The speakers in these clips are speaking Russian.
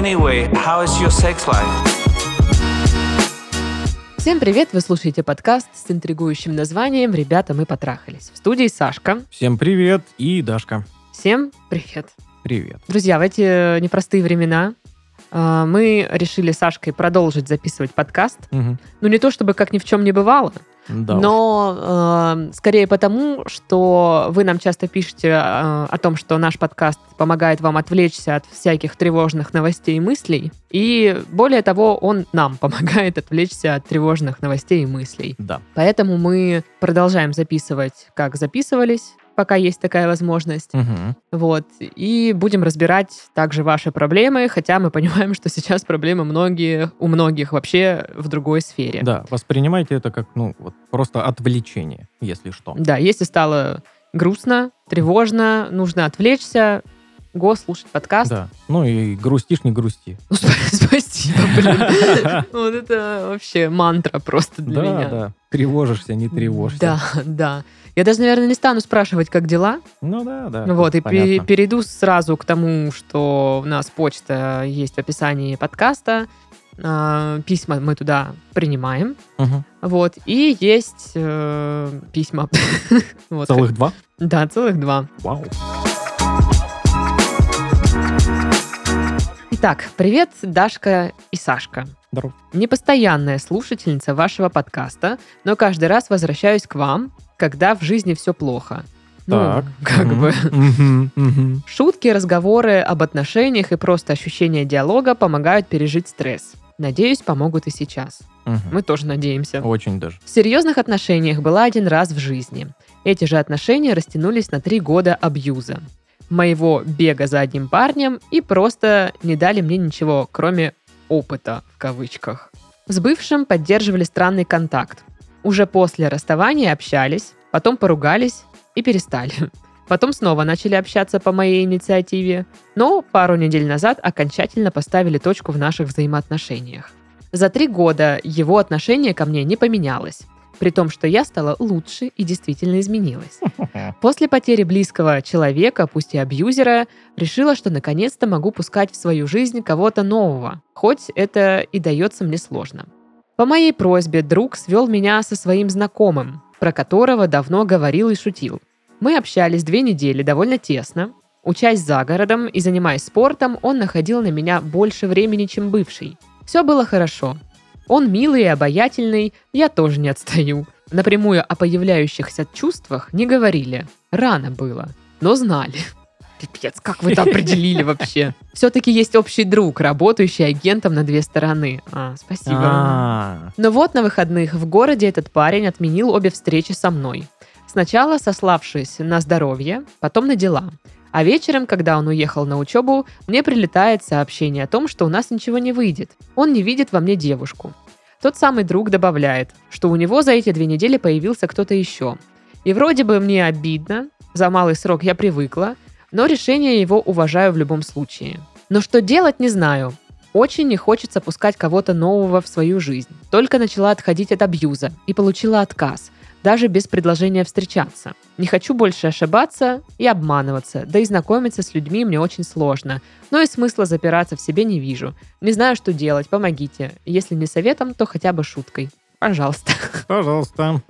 Anyway, how is your sex life? Всем привет! Вы слушаете подкаст с интригующим названием «Ребята, мы потрахались». В студии Сашка. Всем привет и Дашка. Всем привет! Привет. Друзья, в эти непростые времена а, мы решили с Сашкой продолжить записывать подкаст. Мгм. Ну, не то чтобы как ни в чем не бывало, Да но э, скорее потому, что вы нам часто пишете э, о том, что наш подкаст помогает вам отвлечься от всяких тревожных новостей и мыслей. И более того, он нам помогает отвлечься от тревожных новостей и мыслей. Да. Поэтому мы продолжаем записывать, как записывались, пока есть такая возможность. Мгм. Вот. И будем разбирать также ваши проблемы, хотя мы понимаем, что сейчас проблемы многие, у многих вообще в другой сфере. Да, воспринимайте это как, ну, вот просто отвлечение, если что. Да, если стало грустно, тревожно, нужно отвлечься, го слушать подкаст. Да. Ну и грустишь, не грусти. Ну, сп- Спасибо, блин. Вот это вообще мантра просто для Да, меня. да. Тревожишься, не тревожься. Да, да. Я даже, наверное, не стану спрашивать, как дела. Ну да, да. Вот, и понятно. пе- перейду сразу к тому, что у нас почта есть в описании подкаста. А, Письма мы туда принимаем. Мгм. Вот, и есть э, письма. Вот. Целых два? Да, целых два. Вау. Итак, привет, Дашка и Сашка. Здорово. Непостоянная слушательница вашего подкаста, но каждый раз возвращаюсь к вам, когда в жизни все плохо. Ну, Так. как Мгм. бы. Мгм, мгм. Шутки, разговоры об отношениях и просто ощущение диалога помогают пережить стресс. Надеюсь, помогут и сейчас. Мгм. Мы тоже надеемся. Очень даже. В серьезных отношениях была один раз в жизни. Эти же отношения растянулись на три года абьюза. Моего бега за одним парнем и просто не дали мне ничего, кроме опыта, в кавычках. С бывшим поддерживали странный контакт. Уже после расставания общались, потом поругались и перестали. Потом снова начали общаться по моей инициативе, но пару недель назад окончательно поставили точку в наших взаимоотношениях. За три года его отношение ко мне не поменялось, при том, что я стала лучше и действительно изменилась. После потери близкого человека, пусть и абьюзера, решила, что наконец-то могу пускать в свою жизнь кого-то нового, хоть это и дается мне сложно. По моей просьбе друг свел меня со своим знакомым, про которого давно говорил и шутил. Мы общались две недели довольно тесно. Учась за городом и занимаясь спортом, он находил на меня больше времени, чем бывший. Все было хорошо. Он милый и обаятельный, я тоже не отстаю. Напрямую о появляющихся чувствах не говорили. Рано было, но знали. Пипец, как вы это определили вообще? Все-таки есть общий друг, работающий агентом на две стороны. А, спасибо. А, Но вот на выходных в городе этот парень отменил обе встречи со мной. Сначала сославшись на здоровье, потом на дела. А вечером, когда он уехал на учебу, мне прилетает сообщение о том, что у нас ничего не выйдет. Он не видит во мне девушку. Тот самый друг добавляет, что у него за эти две недели появился кто-то еще. И вроде бы мне обидно, за малый срок я привыкла, но решение его уважаю в любом случае. Но что делать, не знаю. Очень не хочется пускать кого-то нового в свою жизнь. Только начала отходить от абьюза и получила отказ, даже без предложения встречаться. Не хочу больше ошибаться и обманываться, да и знакомиться с людьми мне очень сложно. Но и смысла запираться в себе не вижу. Не знаю, что делать, помогите. Если не советом, то хотя бы шуткой. Пожалуйста. Пожалуйста.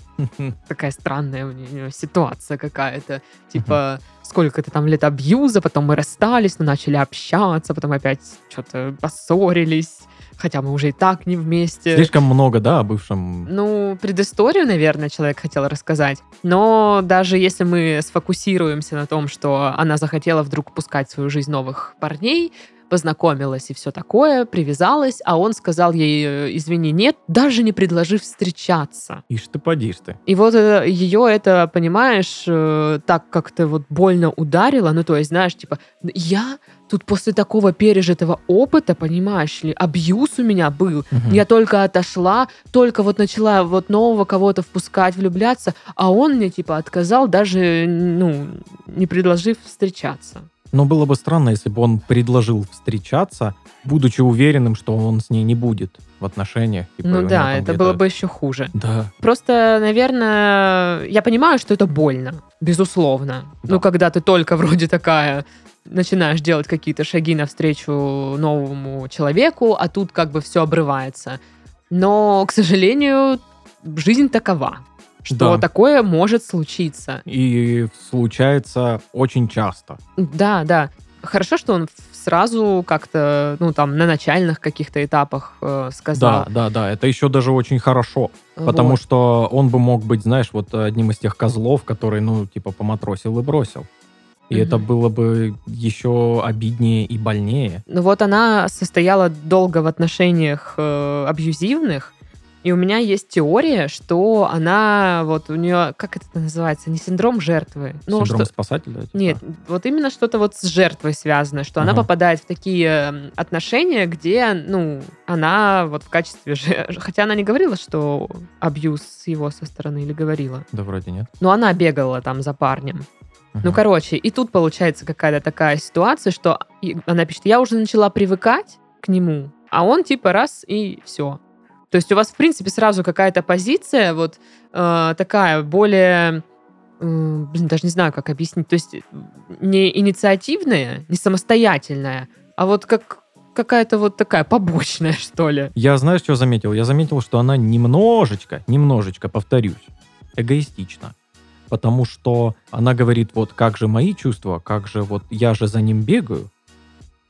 Такая странная у нее ситуация какая-то. Типа, сколько-то там лет абьюза, потом мы расстались, но начали общаться, потом опять что-то поссорились. Хотя мы уже и так не вместе. Слишком много, да, о бывшем. Ну, предысторию, наверное, человек хотел рассказать. Но даже если мы сфокусируемся на том, что она захотела вдруг пускать в свою жизнь новых парней, познакомилась и все такое, привязалась, а он сказал ей, э, извини, нет, даже не предложив встречаться. Ишь ты, подишь ты. И вот э, ее это, понимаешь, э, так как-то вот больно ударило, ну то есть, знаешь, типа, я тут после такого пережитого опыта, понимаешь ли, абьюз у меня был, Мгм. я только отошла, только вот начала вот нового кого-то впускать, влюбляться, а он мне типа отказал, даже, ну, не предложив встречаться. Но было бы странно, если бы он предложил встречаться, будучи уверенным, что он с ней не будет в отношениях. типа, ну да, это было бы еще хуже. Да. Просто, наверное, я понимаю, что это больно, безусловно. Да. Ну, когда ты только вроде такая начинаешь делать какие-то шаги навстречу новому человеку, а тут как бы все обрывается. Но, к сожалению, жизнь такова, что Да. такое может случиться. И случается очень часто. Да, да. Хорошо, что он сразу как-то, ну, там, на начальных каких-то этапах э, сказал. Да, да, да. Это еще даже очень хорошо. Потому Вот. что он бы мог быть, знаешь, вот одним из тех козлов, который, ну, типа, поматросил и бросил. И Мгм. это было бы еще обиднее и больнее. Ну вот она состояла долго в отношениях э, абьюзивных, и у меня есть теория, что она, вот у нее, как это называется, не синдром жертвы. Ну, Синдром что- спасателя. типа. Нет, вот именно что-то вот с жертвой связано, что она Ага. попадает в такие м, отношения, где, ну, она вот в качестве же... Хотя она не говорила, что абьюз с его со стороны, или говорила. Да, вроде нет. Но она бегала там за парнем. Ну, Мгм. короче, и тут получается какая-то такая ситуация, что она пишет, я уже начала привыкать к нему, а он типа раз и все. То есть у вас, в принципе, сразу какая-то позиция вот э, такая более, блин, даже не знаю, как объяснить, то есть не инициативная, не самостоятельная, а вот как какая-то вот такая побочная, что ли. Я, знаешь, что заметил? Я заметил, что она немножечко, немножечко, повторюсь, эгоистична. Потому что она говорит, вот как же мои чувства, как же вот я же за ним бегаю,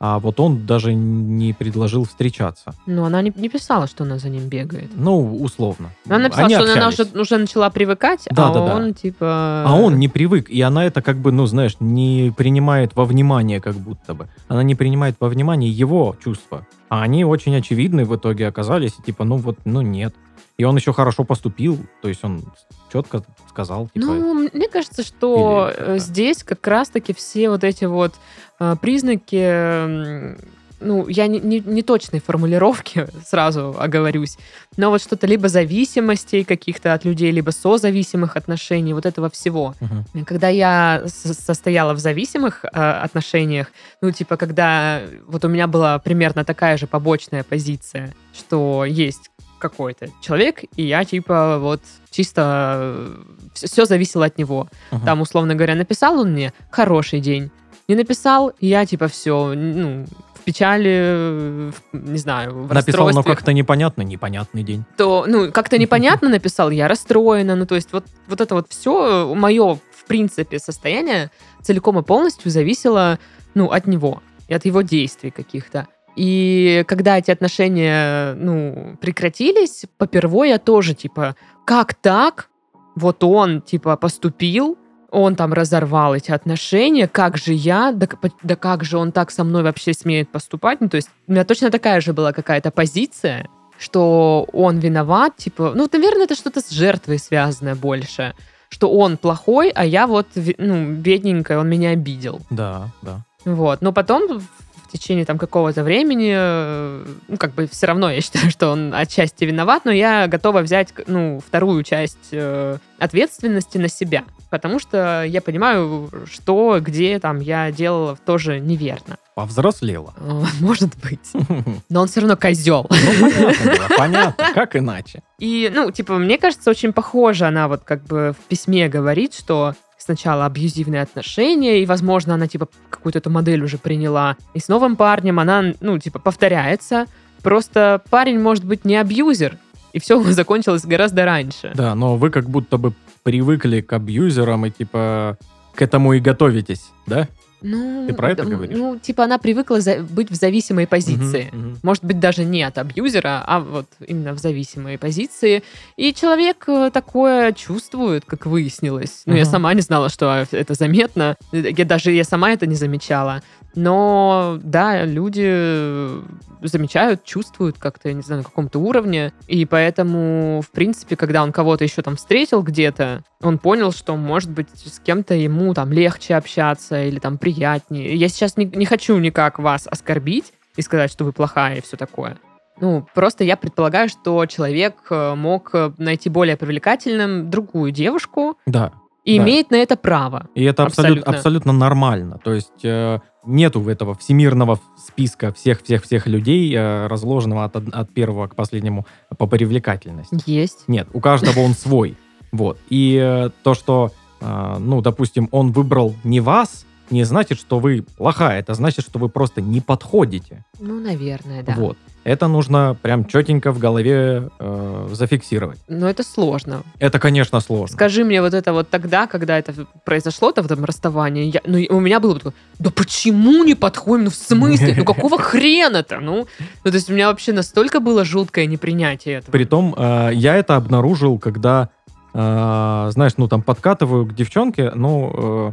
а вот он даже не предложил встречаться. Но она не, не писала, что она за ним бегает. Ну, условно. Она написала, Они что она уже, общались. уже начала привыкать, Да, а да, да. он типа... А он не привык, и она это как бы, ну, знаешь, не принимает во внимание как будто бы. Она не принимает во внимание его чувства. А они очень очевидны в итоге оказались, и типа, ну вот, ну нет. И он еще хорошо поступил, то есть он четко сказал, типа, Ну, мне кажется, что Или э, здесь как раз-таки все вот эти вот э, признаки, ну, я не, не, не точной формулировки сразу оговорюсь, но вот что-то либо зависимостей каких-то от людей, либо созависимых отношений, вот этого всего. мгм. Когда я состояла в зависимых э, отношениях, ну, типа, когда вот у меня была примерно такая же побочная позиция, что есть какой-то человек, и я, типа, вот чисто все зависело от него. Ага. Там, условно говоря, написал он мне «хороший день», не написал, я, типа, все, ну, в печали, в- не знаю, в Написал, но как-то непонятно, непонятный день. то, ну, как-то непонятно написал, я расстроена, ну, то есть вот, вот это вот все, мое, в принципе, состояние целиком и полностью зависело, ну, от него и от его действий каких-то. И когда эти отношения, ну, прекратились, попервой я тоже, типа, как так? Вот он, типа, поступил, он там разорвал эти отношения, как же я, да, да как же он так со мной вообще смеет поступать? Ну, то есть у меня точно такая же была какая-то позиция, что он виноват, типа, ну, наверное, это что-то с жертвой связанное больше, что он плохой, а я вот, ну, бедненькая, он меня обидел. Да, да. Вот, но потом в течение там какого-то времени, э, ну, как бы все равно я считаю, что он отчасти виноват, но я готова взять, ну, вторую часть э, ответственности на себя, потому что я понимаю, что, где там я делала тоже неверно. Повзрослела. Э, Может быть. Ну, Но он все равно козел. понятно, было, понятно. Как иначе? И, ну, типа, мне кажется, очень похоже она вот как бы в письме говорит, что сначала абьюзивные отношения, и, возможно, она, типа, какую-то эту модель уже приняла. И с новым парнем она, ну, типа, повторяется. Просто парень может быть не абьюзер, и все закончилось гораздо раньше. Да, но вы как будто бы привыкли к абьюзерам и типа к этому и готовитесь, да? Ну, Ты про это говоришь? Ну, типа, она привыкла за- быть в зависимой позиции. Мгм, мгм. Может быть, даже не от абьюзера, а вот именно в зависимой позиции. И человек э, такое чувствует, как выяснилось. Ну, я Мгм. сама не знала, что это заметно. Я даже я сама это не замечала. Но да, люди замечают, чувствуют как-то, я не знаю, на каком-то уровне. И поэтому, в принципе, когда он кого-то еще там встретил где-то, он понял, что, может быть, с кем-то ему там легче общаться или там приятнее. Я сейчас не, не хочу никак вас оскорбить и сказать, что вы плохая и все такое. Ну, просто я предполагаю, что человек э, мог э, найти более привлекательным другую девушку Да. И Да. имеет на это право. И это абсолютно, Абсолютно. нормально. То есть э, нету этого всемирного списка всех-всех-всех людей, э, разложенного от, от первого к последнему по привлекательности. Есть. Нет, у каждого он свой. Вот. И э, то, что, э, ну, допустим, он выбрал не вас, не значит, что вы плохая, это значит, что вы просто не подходите. Ну, наверное, да. Вот. Это нужно прям четенько в голове э, зафиксировать. Но это сложно. Это, конечно, сложно. Скажи мне вот это вот тогда, когда это произошло, то в этом расставании, я, ну, у меня было такое, да почему не подходим? Ну, в смысле? Ну, какого хрена-то? Ну, ну, то есть у меня вообще настолько было жуткое непринятие этого. Притом, э, я это обнаружил, когда, э, знаешь, ну, там, подкатываю к девчонке, ну, э,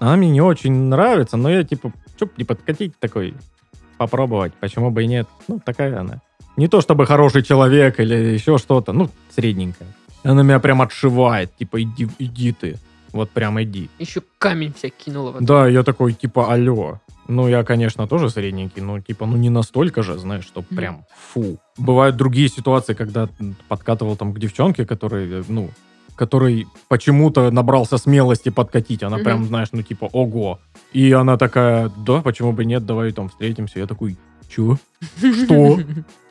она мне не очень нравится, но я, типа, что не подкатить такой, попробовать, почему бы и нет. Ну, такая она. Не то чтобы хороший человек или еще что-то, ну, средненькая. Она меня прям отшивает, типа, иди, иди ты. Вот прям иди. Еще камень вся кинула. Вот. Да, я такой, типа, алло. Ну, я, конечно, тоже средненький, но, типа, ну, не настолько же, знаешь, что прям фу. Бывают другие ситуации, когда подкатывал там к девчонке, который, ну, который почему-то набрался смелости подкатить. Она Мгм. прям, знаешь, ну, типа, ого. И она такая, да, почему бы нет, давай там встретимся. Я такой, чё? Что?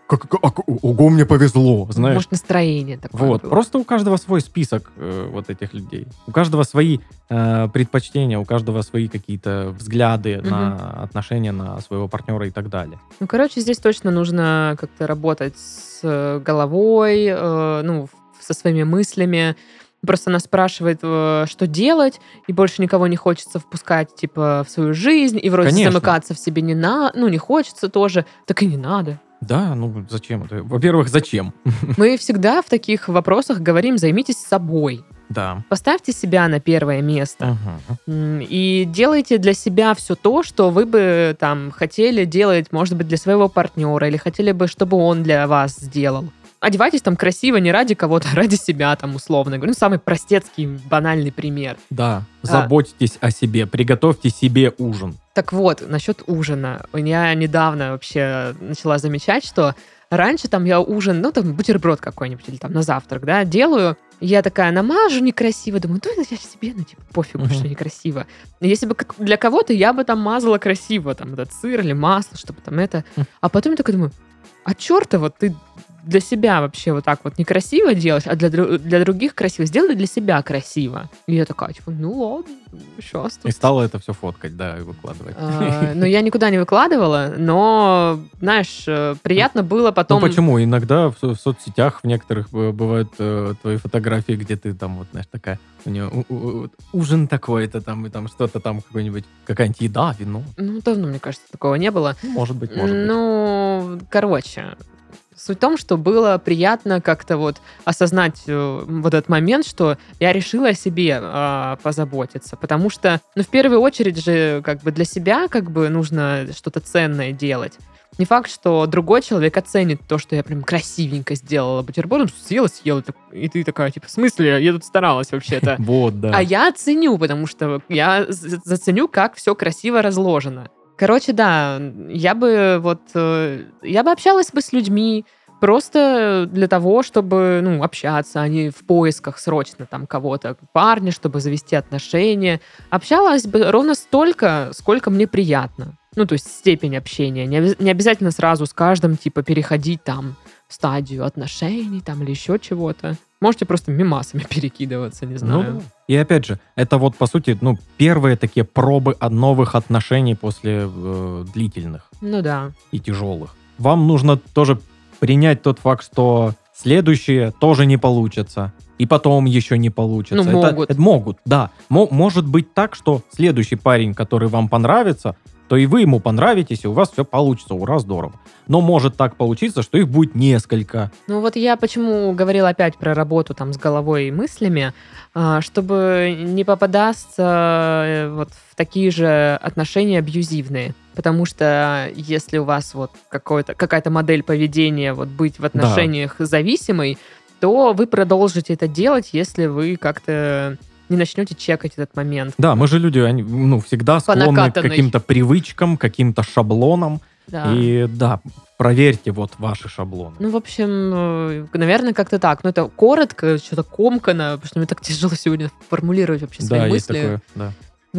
Как, как- а- ого, мне повезло, знаешь. Может, настроение такое Вот, было. просто у каждого свой список э, вот этих людей. У каждого свои э, предпочтения, у каждого свои какие-то взгляды Мгм. на отношения, на своего партнера и так далее. Ну, короче, здесь точно нужно как-то работать с э, головой, э, ну, в- со своими мыслями. Просто она спрашивает, э, что делать, и больше никого не хочется впускать, типа, в свою жизнь, и вроде Конечно. замыкаться в себе не на, ну, не хочется тоже, так и не надо. Да, ну зачем это? Во-первых, зачем? Мы всегда в таких вопросах говорим, займитесь собой. Да. Поставьте себя на первое место. М, И делайте для себя все то, что вы бы там хотели делать, может быть, для своего партнера, или хотели бы, чтобы он для вас сделал. Одевайтесь там красиво не ради кого-то, а ради себя там условно. говорю. Ну, самый простецкий, банальный пример. Да. А. Заботьтесь о себе, приготовьте себе ужин. Так вот, насчет ужина. Я недавно вообще начала замечать, что раньше там я ужин, ну там бутерброд какой-нибудь или там на завтрак, да, делаю. Я такая намажу некрасиво, думаю, это я себе, ну типа пофигу, Мгм. что некрасиво. Если бы для кого-то я бы там мазала красиво, там этот сыр или масло, чтобы там это. Мгм. А потом я такая думаю, а черта вот ты для себя вообще вот так вот некрасиво делаешь, а для, для других красиво. Сделай для себя красиво. И я такая, типа, ну ладно, сейчас И стала это все фоткать, да, и выкладывать. а, Ну, я никуда не выкладывала, но, знаешь, э, приятно было потом... Ну почему? Иногда в, в соцсетях в некоторых бывают э, твои фотографии, где ты там вот, знаешь, такая, у нее у- у- у- ужин такой-то там, и там что-то там, какой-нибудь, какая-нибудь еда, вино. Ну, давно, мне кажется, такого не было. Ну, Может быть, может быть. Ну, короче, суть в том, что было приятно как-то вот осознать э, вот этот момент, что я решила о себе э, позаботиться, потому что, ну, в первую очередь же, как бы для себя, как бы нужно что-то ценное делать. Не факт, что другой человек оценит то, что я прям красивенько сделала бутерброд, он съела, съела, и ты такая, типа, в смысле, я тут старалась вообще-то. Вот, да. А я оценю, потому что я за- заценю, как все красиво разложено. Короче, да, я бы вот, э, я бы общалась бы с людьми просто для того, чтобы, ну, общаться, а не в поисках срочно там кого-то, парня, чтобы завести отношения. Общалась бы ровно столько, сколько мне приятно. Ну, то есть степень общения. Не, не обязательно сразу с каждым, типа, переходить там стадию отношений там или еще чего-то. Можете просто мимасами перекидываться, не Ну, знаю. да. И опять же, это вот, по сути, ну, первые такие пробы от новых отношений после э, длительных Ну да. и тяжелых. Вам нужно тоже принять тот факт, что следующие тоже не получатся. И потом еще не получится. Ну, Это- могут. это могут, да. Мо- может быть так, что следующий парень, который вам понравится, то и вы ему понравитесь, и у вас все получится. Ура, здорово. Но может так получиться, что их будет несколько. Ну вот я почему говорила опять про работу там с головой и мыслями, а, чтобы не попадаться э, вот в такие же отношения абьюзивные. Потому что если у вас вот какая-то модель поведения вот быть в отношениях зависимой, то вы продолжите это делать, если вы как-то не начнете чекать этот момент. Да, мы же люди, они, ну, всегда склонны к каким-то привычкам, каким-то шаблонам. Да. И да, проверьте вот ваши шаблоны. Ну, в общем, э, наверное, как-то так. Ну, это коротко, что-то комкано, потому что мне так тяжело сегодня формулировать вообще свои да, есть мысли. такое, да.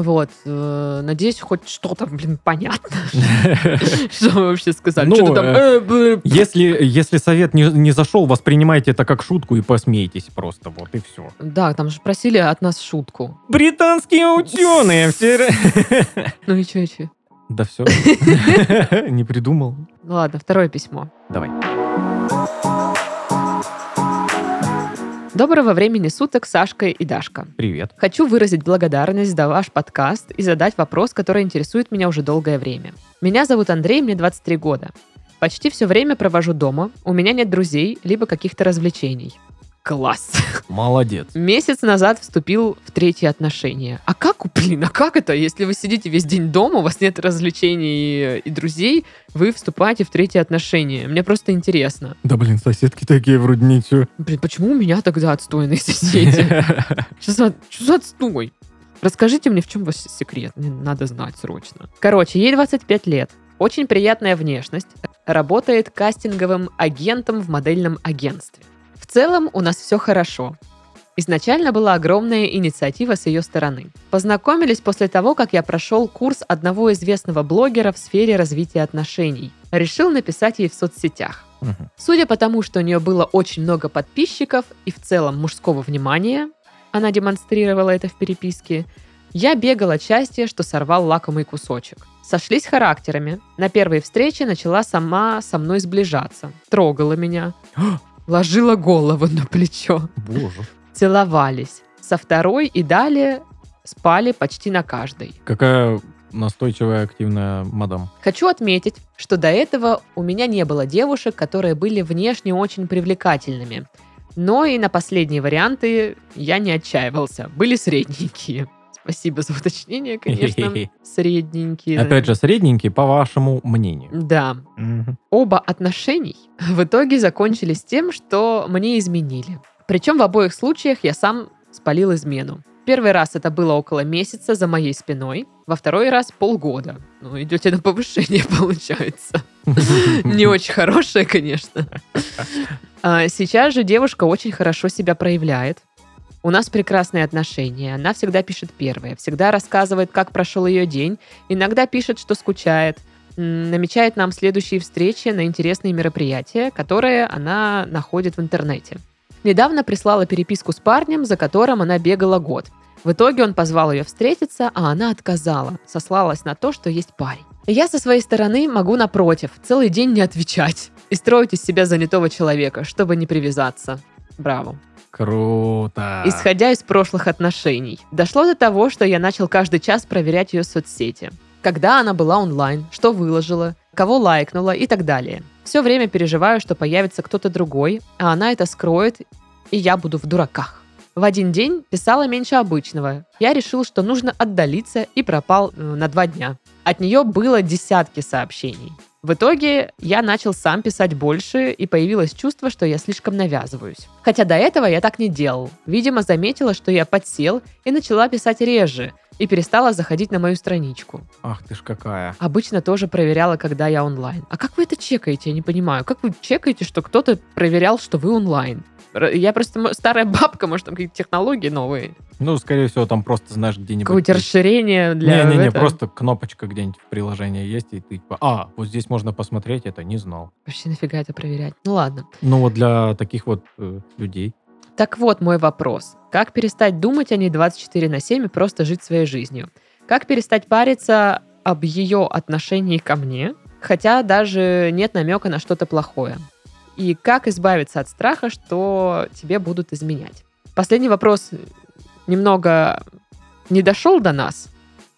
Вот. э, Надеюсь, хоть что-то, блин, понятно. Что вы вообще сказали? Ну, Что-то там... э, б- Если, совет не, зашел, воспринимайте это как шутку и посмейтесь просто, вот и все. Да, там же просили от нас шутку. Британские ученые все... Ну и че, и че? Да все. Не придумал. Ладно, второе письмо. Давай. Доброго времени суток, Сашка и Дашка. Привет. Хочу выразить благодарность за ваш подкаст и задать вопрос, который интересует меня уже долгое время. Меня зовут Андрей, мне 23 года. Почти все время провожу дома, у меня нет друзей, либо каких-то развлечений. Класс. Молодец. Месяц назад вступил в третьи отношения. А как, блин, а как это? Если вы сидите весь день дома, у вас нет развлечений и друзей, вы вступаете в третьи отношения. Мне просто интересно. Да блин, соседки такие вроде ничего. Блин, почему у меня тогда отстойные соседи? Что за, что за отстой? Расскажите мне, в чем ваш секрет. Мне надо знать срочно. Короче, ей 25 лет. Очень приятная внешность. Работает кастинговым агентом в модельном агентстве. В целом у нас все хорошо. Изначально была огромная инициатива с ее стороны. Познакомились после того, как я прошел курс одного известного блогера в сфере развития отношений. Решил написать ей в соцсетях. Мгм. Судя по тому, что у нее было очень много подписчиков и в целом мужского внимания, она демонстрировала это в переписке, я бегал от счастья, что сорвал лакомый кусочек. Сошлись характерами. На первой встрече начала сама со мной сближаться. Трогала меня. Ложила голову на плечо. Боже. Целовались. Со второй и далее спали почти на каждой. Какая настойчивая, активная мадам. Хочу отметить, что до этого у меня не было девушек, которые были внешне очень привлекательными. Но и на последние варианты я не отчаивался. Были средненькие. Спасибо за уточнение, конечно. Средненькие. Опять же, средненький, по вашему мнению. Да. Оба отношений в итоге закончились тем, что мне изменили. Причем в обоих случаях я сам спалил измену. Первый раз это было около месяца за моей спиной, во второй раз полгода. Ну, идете на повышение, получается. Не очень хорошее, конечно. А Сейчас же девушка очень хорошо себя проявляет. У нас прекрасные отношения. Она всегда пишет первое, всегда рассказывает, как прошел ее день, иногда пишет, что скучает, намечает нам следующие встречи на интересные мероприятия, которые она находит в интернете. Недавно прислала переписку с парнем, за которым она бегала год. В итоге он позвал ее встретиться, а она отказала, сослалась на то, что есть парень. Я со своей стороны могу, напротив, целый день не отвечать и строить из себя занятого человека, чтобы не привязаться. Браво. Круто. Исходя из прошлых отношений. Дошло до того, что я начал каждый час проверять ее соцсети. Когда она была онлайн, что выложила, кого лайкнула и так далее. Все время переживаю, что появится кто-то другой, а она это скроет, и я буду в дураках. В один день писала меньше обычного. Я решил, что нужно отдалиться и пропал э, на два дня. От нее было десятки сообщений. В итоге я начал сам писать больше, и появилось чувство, что я слишком навязываюсь. Хотя до этого я так не делал. Видимо, заметила, что я подсел и начала писать реже, и перестала заходить на мою страничку. Ах ты ж какая. Обычно тоже проверяла, когда я онлайн. А как вы это чекаете? Я не понимаю. Как вы чекаете, что кто-то проверял, что вы онлайн? Я просто старая бабка, может, там какие-то технологии новые. Ну, скорее всего, там просто, знаешь, где-нибудь... Какое-то расширение для... Не-не-не, просто кнопочка где-нибудь в приложении есть, и ты типа, а, вот здесь можно посмотреть, это не знал. Вообще нафига это проверять? Ну ладно. Ну, вот для таких вот э, людей. Так вот мой вопрос. Как перестать думать о ней 24 на 7 и просто жить своей жизнью? Как перестать париться об ее отношении ко мне, хотя даже нет намека на что-то плохое? И как избавиться от страха, что тебе будут изменять? Последний вопрос немного не дошел до нас.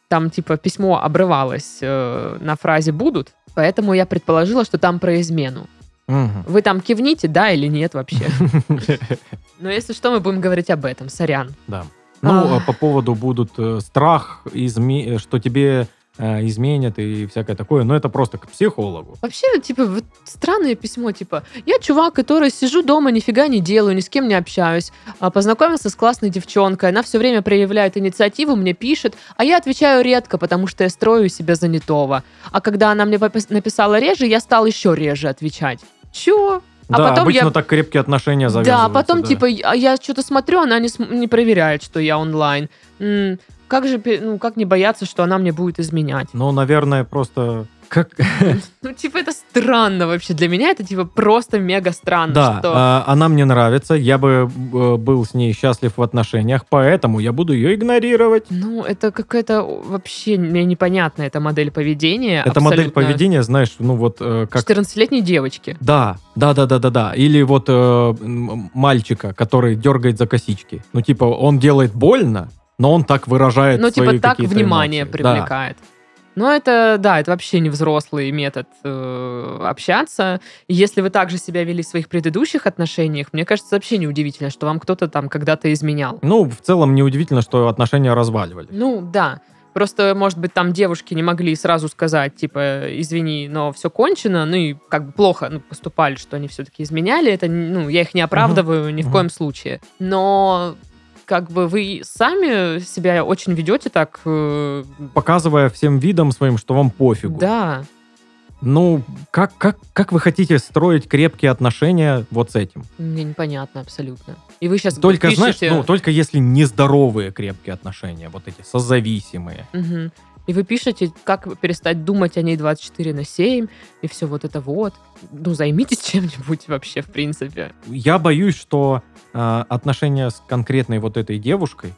Там типа письмо обрывалось э, на фразе «будут», поэтому я предположила, что там про измену. Вы там кивните, да или нет вообще? Но если что, мы будем говорить об этом. Сорян. Да. Ну, А. а по поводу будут э, страх, изме- что тебе э, изменят и всякое такое, но это просто к психологу. Вообще, типа, вот странное письмо, типа, я чувак, который сижу дома, нифига не делаю, ни с кем не общаюсь, а, познакомился с классной девчонкой, она все время проявляет инициативу, мне пишет, а я отвечаю редко, потому что я строю себя занятого. А когда она мне написала реже, я стал еще реже отвечать. Чё? А да, потом обычно я- так крепкие отношения Да, завязываются. потом, да. типа, я, что-то смотрю, она не, не проверяет, что я онлайн. М, как же, ну, как не бояться, что она мне будет изменять? Ну, наверное, просто... Как... Ну, типа, это странно вообще. Для меня это, типа, просто мега странно, Да, что... а, она мне нравится, я бы э, был с ней счастлив в отношениях, поэтому я буду ее игнорировать. Ну, это какая-то вообще мне непонятная эта модель поведения. Это модель абсолютно. поведения, знаешь, ну вот э, как... 14-летней девочки. Да, да, да, да, да, да. Или вот э, мальчика, который дергает за косички. Ну, типа, он делает больно, но он так выражает Ну, типа, так внимание эмоции. Да. Ну, это, да, это вообще не взрослый метод э, общаться. И Если вы также себя вели в своих предыдущих отношениях, мне кажется, вообще неудивительно, что вам кто-то там когда-то изменял. Ну, в целом, неудивительно, что отношения разваливались. Ну, да. Просто, может быть, там девушки не могли сразу сказать, типа, извини, но все кончено, ну и как бы плохо ну, поступали, что они все-таки изменяли. Это, ну, я их не оправдываю ни в коем случае. Но как бы вы сами себя очень ведете так, э, Показывая всем видом своим, что вам пофигу. да, Ну, как, как, как вы хотите строить крепкие отношения вот с этим? мне непонятно абсолютно. И вы сейчас Только, знаешь, пишете... ну, только если нездоровые крепкие отношения, вот эти созависимые. Мгм. И вы пишете, как перестать думать о ней 24 на 7, и все вот это вот. Ну, займитесь чем-нибудь вообще, в принципе. Я боюсь, что э, отношения с конкретной вот этой девушкой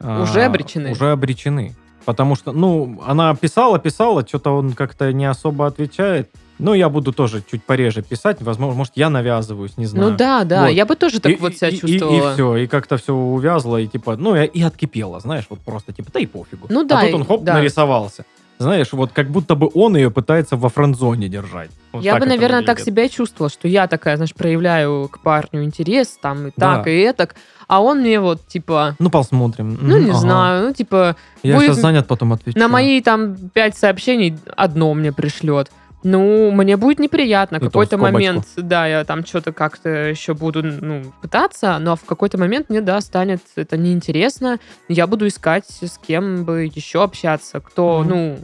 э, Уже обречены. Уже обречены. Потому что, ну, она писала, писала, что-то он как-то не особо отвечает. Ну, я буду тоже чуть пореже писать. Возможно, может, я навязываюсь, не знаю. Ну да, да, Вот. я бы тоже так И- вот себя и, чувствовала. И, все, и как-то все увязло, и типа, ну, и, и откипело, знаешь, вот просто типа, да и пофигу. Ну да, А тут и- он хоп, да. нарисовался. Знаешь, вот как будто бы он ее пытается во френдзоне держать. Вот я бы, наверное, так себя чувствовала, что я такая, знаешь, проявляю к парню интерес, там и Да. так, и этак, а он мне вот, типа, Ну, посмотрим. ну, не ага. знаю, ну, типа, Я будет сейчас занят, потом отвечу. на мои там пять сообщений одно мне пришлет. Ну, мне будет неприятно. То в какой-то момент, да, я там что-то как-то еще буду ну, пытаться, но в какой-то момент мне, да, станет это неинтересно. Я буду искать, с кем бы еще общаться, кто, Мгм. ну,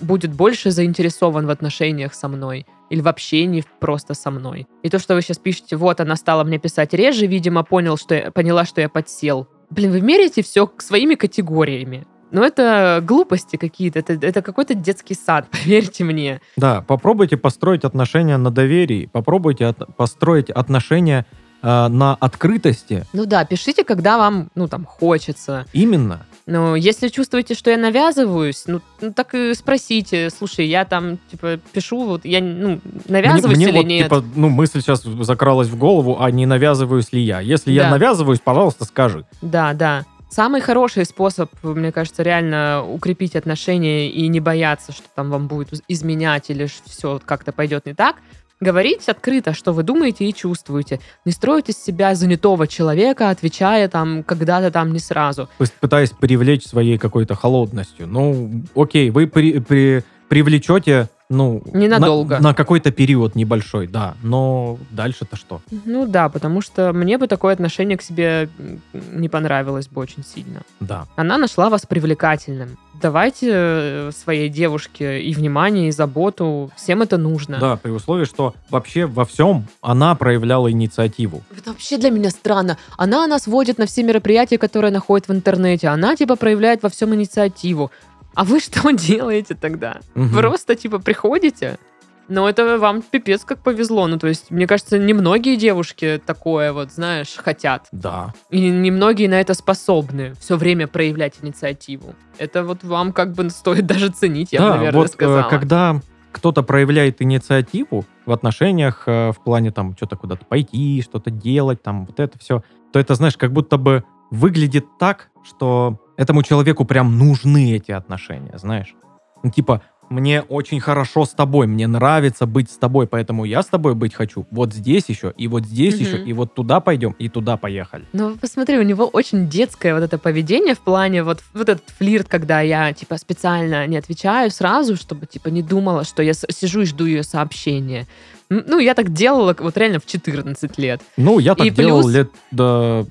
будет больше заинтересован в отношениях со мной или в общении просто со мной. И то, что вы сейчас пишете, вот она стала мне писать реже, видимо, понял, что я, поняла, что я подсел. Блин, вы меряете все своими категориями. Ну, это глупости какие-то, это, это какой-то детский сад, поверьте мне. Да, попробуйте построить отношения на доверии, попробуйте от- построить отношения э, на открытости. Ну да, пишите, когда вам, ну, там, хочется. Именно. Но если чувствуете, что я навязываюсь, ну, ну, так и спросите, слушай, я там, типа, пишу, вот я, ну, навязываюсь мне, мне или вот, нет? типа, ну, мысль сейчас закралась в голову, а не навязываюсь ли я. Если я Да. навязываюсь, пожалуйста, скажи. Да, да. Самый хороший способ, мне кажется, реально укрепить отношения и не бояться, что там вам будет изменять или все как-то пойдет не так, говорить открыто, что вы думаете и чувствуете. Не строить из себя занятого человека, отвечая там когда-то там не сразу. Пы- Пытаясь привлечь своей какой-то холодностью. Ну, окей, вы при- при- привлечете, ну... Ненадолго. На, на какой-то период небольшой, да. Но дальше-то что? Ну да, потому что мне бы такое отношение к себе не понравилось бы очень сильно. Да. Она нашла вас привлекательным. Давайте э, своей девушке и внимание, и заботу. Всем это нужно. Да, при условии, что вообще во всем она проявляла инициативу. Это вообще для меня странно. Она нас водит на все мероприятия, которые находит в интернете. Она, типа, проявляет во всем инициативу. А вы что делаете тогда? Мгм. Просто, типа, приходите? Но это вам пипец как повезло. Ну, то есть, мне кажется, немногие девушки такое вот, знаешь, хотят. Да. И немногие на это способны все время проявлять инициативу. Это вот вам как бы стоит даже ценить, я бы, да, наверное, вот э, сказала. когда кто-то проявляет инициативу в отношениях, э, в плане там что-то куда-то пойти, что-то делать, там вот это все, то это, знаешь, как будто бы выглядит так, что этому человеку прям нужны эти отношения, знаешь. Ну, типа, мне очень хорошо с тобой, мне нравится быть с тобой, поэтому я с тобой быть хочу. Вот здесь еще, и вот здесь Мгм. еще, и вот туда пойдем, и туда поехали. Ну, посмотри, у него очень детское вот это поведение в плане вот, вот этот флирт, когда я, типа, специально не отвечаю сразу, чтобы, типа, не думала, что я сижу и жду ее сообщения. Ну, я так делала вот реально в 14 лет. Ну, я так И делал плюс- лет до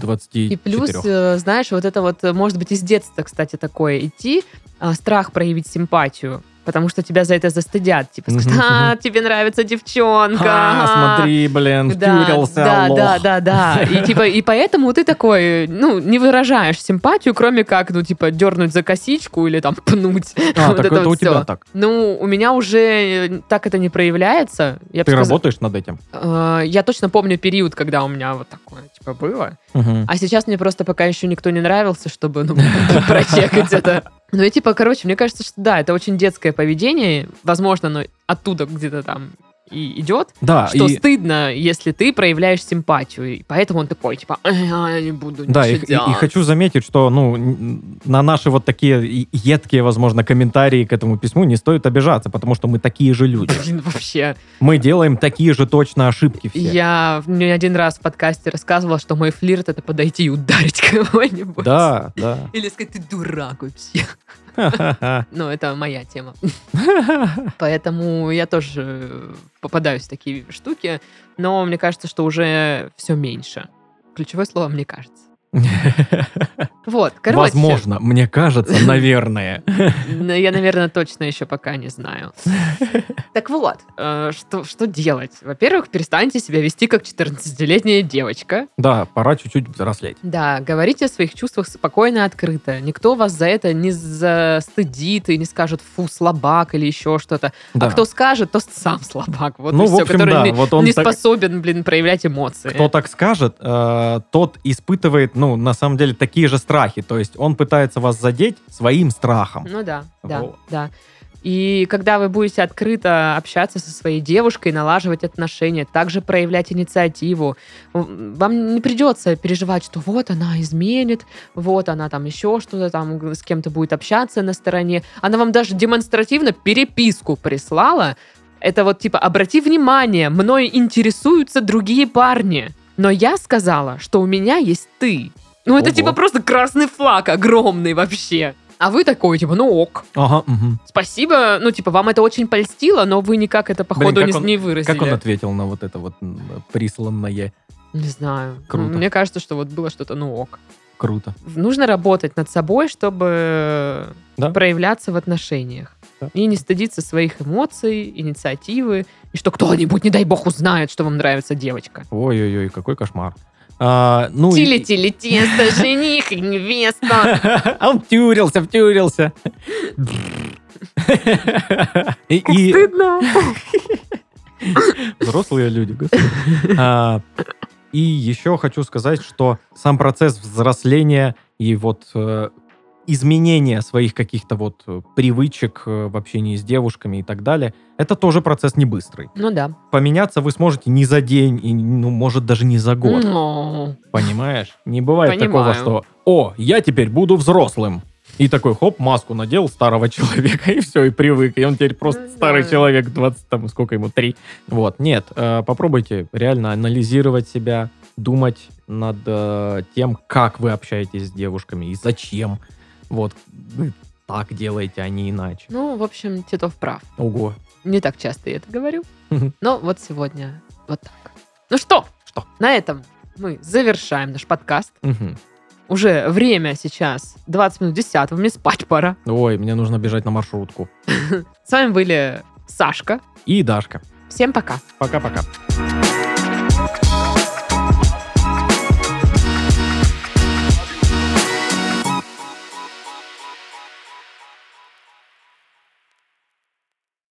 24. И плюс, э, знаешь, вот это вот, э, может быть, из детства, кстати, такое идти, а, страх проявить симпатию. Потому что тебя за это застыдят. Типа, скажут, а, тебе нравится девчонка. А, ага». смотри, блин, втюрился, да, да, да, да. И типа, и поэтому ты такой, ну, не выражаешь симпатию, кроме как, ну, типа, дернуть за косичку или там пнуть. А, так это у тебя так. Ну, у меня уже э, так это не проявляется. Ты работаешь над этим? Э, Я точно помню период, когда у меня вот такое, типа, было. А сейчас мне просто пока еще никто не нравился, чтобы, ну, прочекать это. Ну и типа, короче, мне кажется, что да, это очень детское поведение. Возможно, оно оттуда где-то там и идет. Да, что и, стыдно, если ты проявляешь симпатию. И поэтому он такой, типа, «А, я не буду да, и, и- и делать». хочу заметить, что ну, на наши вот такие едкие, возможно, комментарии к этому письму не стоит обижаться, потому что мы такие же люди. Блин, вообще. Мы делаем такие же точно ошибки все. Я не один раз в подкасте рассказывала, что мой флирт — это подойти и ударить кого-нибудь. Да, да. Или сказать, ты дурак вообще. Ну, это моя тема. Поэтому я тоже попадаюсь в такие штуки, но мне кажется, что уже все меньше. Ключевое слово «мне кажется». Вот, короче. Возможно, мне кажется, наверное. Ну, Я, наверное, точно еще пока не знаю. Так вот, э, что, что делать? Во-первых, перестаньте себя вести как 14-летняя девочка. Да, пора чуть-чуть взрослеть. Да, говорите о своих чувствах спокойно и открыто. Никто вас за это не застыдит и не скажет «фу, слабак» или еще что-то. Да. А кто скажет, то сам слабак. Вот Ну, и все, общем, который да, не, вот он не так- способен, блин, проявлять эмоции. Кто так скажет, э, тот испытывает, ну, на самом деле, такие же страхи. То есть он пытается вас задеть своим страхом. Ну да, да, Вот. да. И когда вы будете открыто общаться со своей девушкой, налаживать отношения, также проявлять инициативу, вам не придется переживать, что вот она изменит, вот она там еще что-то там с кем-то будет общаться на стороне. Она вам даже демонстративно переписку прислала. Это вот типа, обрати внимание, мной интересуются другие парни. Но я сказала, что у меня есть ты. Ну, это Ого. типа просто красный флаг огромный вообще. А вы такой, типа, ну ок. Ага, мгм. Спасибо, ну, типа, вам это очень польстило, но вы никак это, походу, не, он- не выразили. Как он ответил на вот это вот присланное? Не знаю. Круто. Мне кажется, что вот было что-то, ну ок. Круто. Нужно работать над собой, чтобы Да. проявляться в отношениях. Да. И не стыдиться своих эмоций, инициативы. И что кто-нибудь, не дай бог, узнает, что вам нравится девочка. Ой-ой-ой, какой кошмар. А, ну, Тили-тили тесто, жених и невеста. А он втюрился, втюрился. И- и- Стыдно. Взрослые люди. А, И еще хочу сказать, что сам процесс взросления и вот изменения своих каких-то вот э, привычек э, в общении с девушками и так далее, это тоже процесс не быстрый. Ну да. Поменяться вы сможете не за день, и, ну, может, даже не за год. Ну, Понимаешь? Не бывает Понимаю. такого, что «О, я теперь буду взрослым». И такой, хоп, маску надел старого человека, и все, и привык. И он теперь просто Ну, старый да. человек, 20, там, сколько ему, 3. Вот, нет, э, попробуйте реально анализировать себя, думать над тем, как вы общаетесь с девушками и зачем. Вот, вы так делаете, а не иначе. ну, в общем, Титов прав. Ого. Не так часто я это говорю. Но вот сегодня вот так. Ну что? Что? На этом мы завершаем наш подкаст. Мгм. Уже время сейчас 20 минут 10, мне спать пора. Ой, мне нужно бежать на маршрутку. С вами были Сашка. И Дашка. Всем пока. Пока-пока.